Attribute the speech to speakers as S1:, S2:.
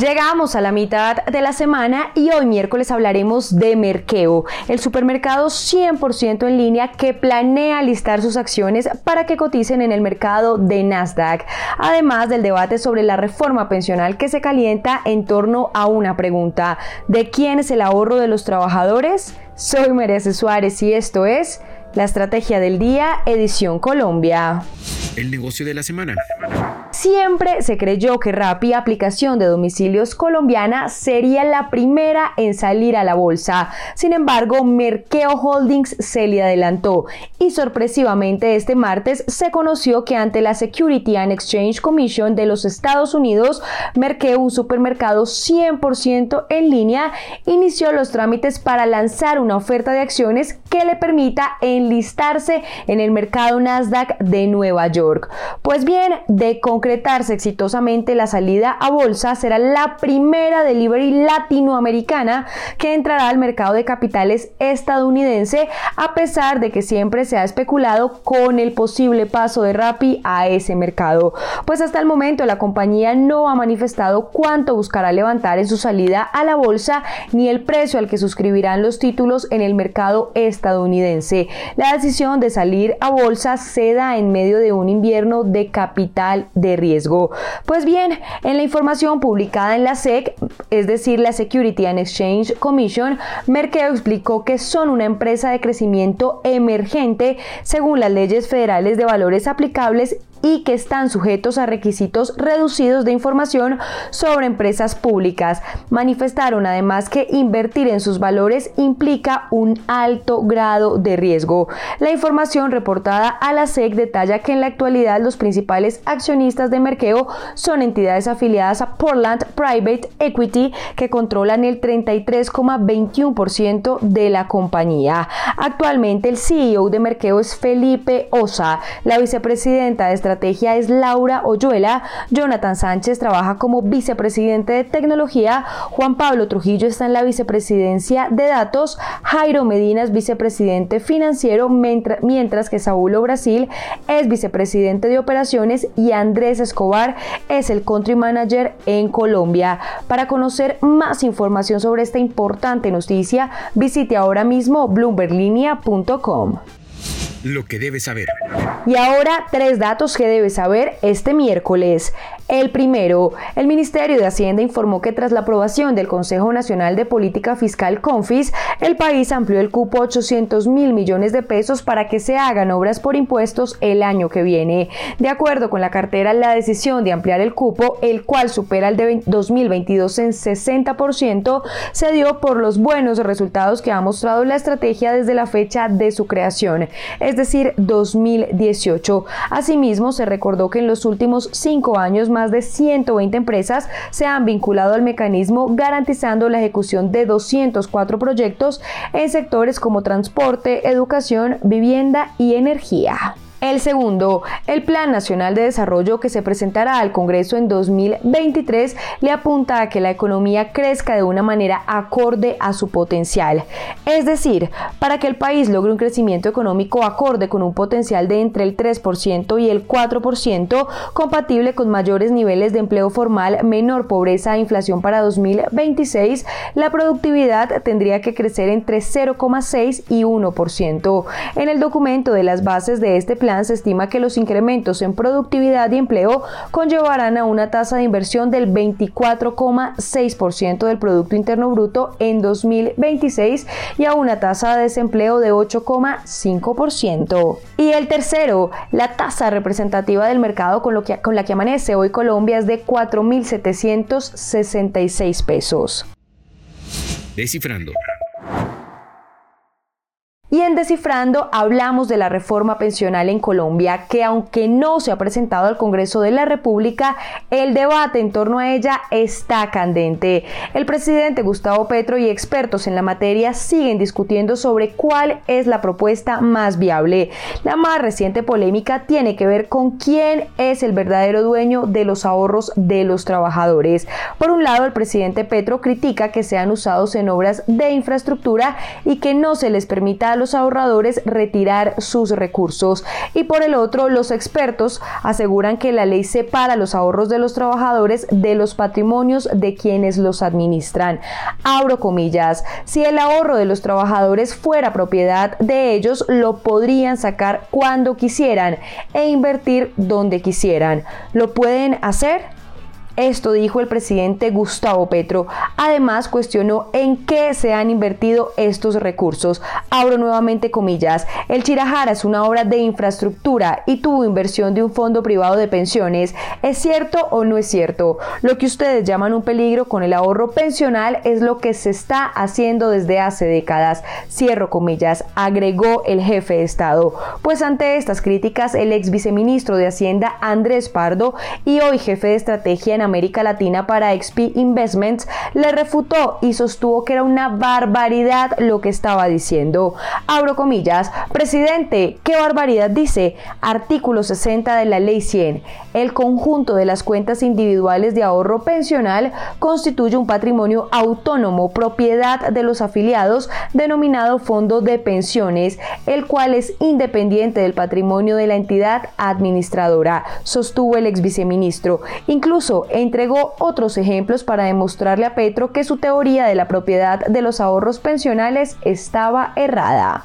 S1: Llegamos a la mitad de la semana y hoy miércoles hablaremos de Merkeo, el supermercado 100% en línea que planea listar sus acciones para que coticen en el mercado de Nasdaq, además del debate sobre la reforma pensional que se calienta en torno a una pregunta, ¿de quién es el ahorro de los trabajadores? Soy María Suárez y esto es la Estrategia del Día, edición Colombia.
S2: El negocio de la semana.
S1: Siempre se creyó que Rappi, aplicación de domicilios colombiana, sería la primera en salir a la bolsa. Sin embargo, Merkeo Holdings se le adelantó y sorpresivamente este martes se conoció que ante la Security and Exchange Commission de los Estados Unidos, Merkeo, un supermercado 100% en línea, inició los trámites para lanzar una oferta de acciones que le permita enlistarse en el mercado Nasdaq de Nueva York. Pues bien, de concretarse exitosamente la salida a bolsa, será la primera delivery latinoamericana que entrará al mercado de capitales estadounidense, a pesar de que siempre se ha especulado con el posible paso de Rappi a ese mercado. Pues hasta el momento la compañía no ha manifestado cuánto buscará levantar en su salida a la bolsa ni el precio al que suscribirán los títulos en el mercado estadounidense. La decisión de salir a bolsa se da en medio de un invierno de capital de riesgo. Pues bien, en la información publicada en la SEC, es decir, la Security and Exchange Commission, Merkeo explicó que son una empresa de crecimiento emergente según las leyes federales de valores aplicables y que están sujetos a requisitos reducidos de información sobre empresas públicas. Manifestaron además que invertir en sus valores implica un alto grado de riesgo. La información reportada a la SEC detalla que en la actualidad los principales accionistas de Merkeo son entidades afiliadas a Portland Private Equity que controlan el 33,21% de la compañía. Actualmente el CEO de Merkeo es Felipe Osa, la vicepresidenta de estrategia es Laura Oyuela, Jonathan Sánchez trabaja como vicepresidente de tecnología, Juan Pablo Trujillo está en la vicepresidencia de datos, Jairo Medina es vicepresidente financiero, mientras que Saúl Brasil es vicepresidente de operaciones y Andrés Escobar es el country manager en Colombia. Para conocer más información sobre esta importante noticia, visite ahora mismo bloomberlinia.com.
S2: Lo que debes saber.
S1: Y ahora tres datos que debes saber este miércoles. El primero, el Ministerio de Hacienda informó que tras la aprobación del Consejo Nacional de Política Fiscal CONFIS, el país amplió el cupo a 800 mil millones de pesos para que se hagan obras por impuestos el año que viene. De acuerdo con la cartera, la decisión de ampliar el cupo, el cual supera el de 2022 en 60%, se dio por los buenos resultados que ha mostrado la estrategia desde la fecha de su creación, es decir, 2018. Asimismo, se recordó que en los últimos cinco años más más de 120 empresas se han vinculado al mecanismo garantizando la ejecución de 204 proyectos en sectores como transporte, educación, vivienda y energía. El segundo, el Plan Nacional de Desarrollo que se presentará al Congreso en 2023 le apunta a que la economía crezca de una manera acorde a su potencial. Es decir, para que el país logre un crecimiento económico acorde con un potencial de entre el 3% y el 4%, compatible con mayores niveles de empleo formal, menor pobreza e inflación para 2026, la productividad tendría que crecer entre 0,6 y 1%. En el documento de las bases de este plan, se estima que los incrementos en productividad y empleo conllevarán a una tasa de inversión del 24,6% del Producto Interno Bruto en 2026 y a una tasa de desempleo de 8,5%. Y el tercero, la tasa representativa del mercado con, con la que amanece hoy Colombia es de 4.766 pesos.
S2: Descifrando.
S1: En Descifrando hablamos de la reforma pensional en Colombia, que aunque no se ha presentado al Congreso de la República, el debate en torno a ella está candente. El presidente Gustavo Petro y expertos en la materia siguen discutiendo sobre cuál es la propuesta más viable. La más reciente polémica tiene que ver con quién es el verdadero dueño de los ahorros de los trabajadores. Por un lado, el presidente Petro critica que sean usados en obras de infraestructura y que no se les permita a los ahorradores retirar sus recursos. Y por el otro, los expertos aseguran que la ley separa los ahorros de los trabajadores de los patrimonios de quienes los administran. Abro comillas, si el ahorro de los trabajadores fuera propiedad de ellos, lo podrían sacar cuando quisieran e invertir donde quisieran. ¿Lo pueden hacer? Esto dijo el presidente Gustavo Petro. Además, cuestionó en qué se han invertido estos recursos. Abro nuevamente comillas. El Chirajara es una obra de infraestructura y tuvo inversión de un fondo privado de pensiones. ¿Es cierto o no es cierto? Lo que ustedes llaman un peligro con el ahorro pensional es lo que se está haciendo desde hace décadas. Cierro comillas, agregó el jefe de Estado. Pues ante estas críticas, el ex viceministro de Hacienda Andrés Pardo y hoy jefe de estrategia América Latina para XP Investments, le refutó y sostuvo que era una barbaridad lo que estaba diciendo. Abro comillas, presidente, ¿qué barbaridad dice? Artículo 60 de la Ley 100. El conjunto de las cuentas individuales de ahorro pensional constituye un patrimonio autónomo, propiedad de los afiliados, denominado Fondo de Pensiones, el cual es independiente del patrimonio de la entidad administradora, sostuvo el ex viceministro. Incluso entregó otros ejemplos para demostrarle a Petro que su teoría de la propiedad de los ahorros pensionales estaba errada.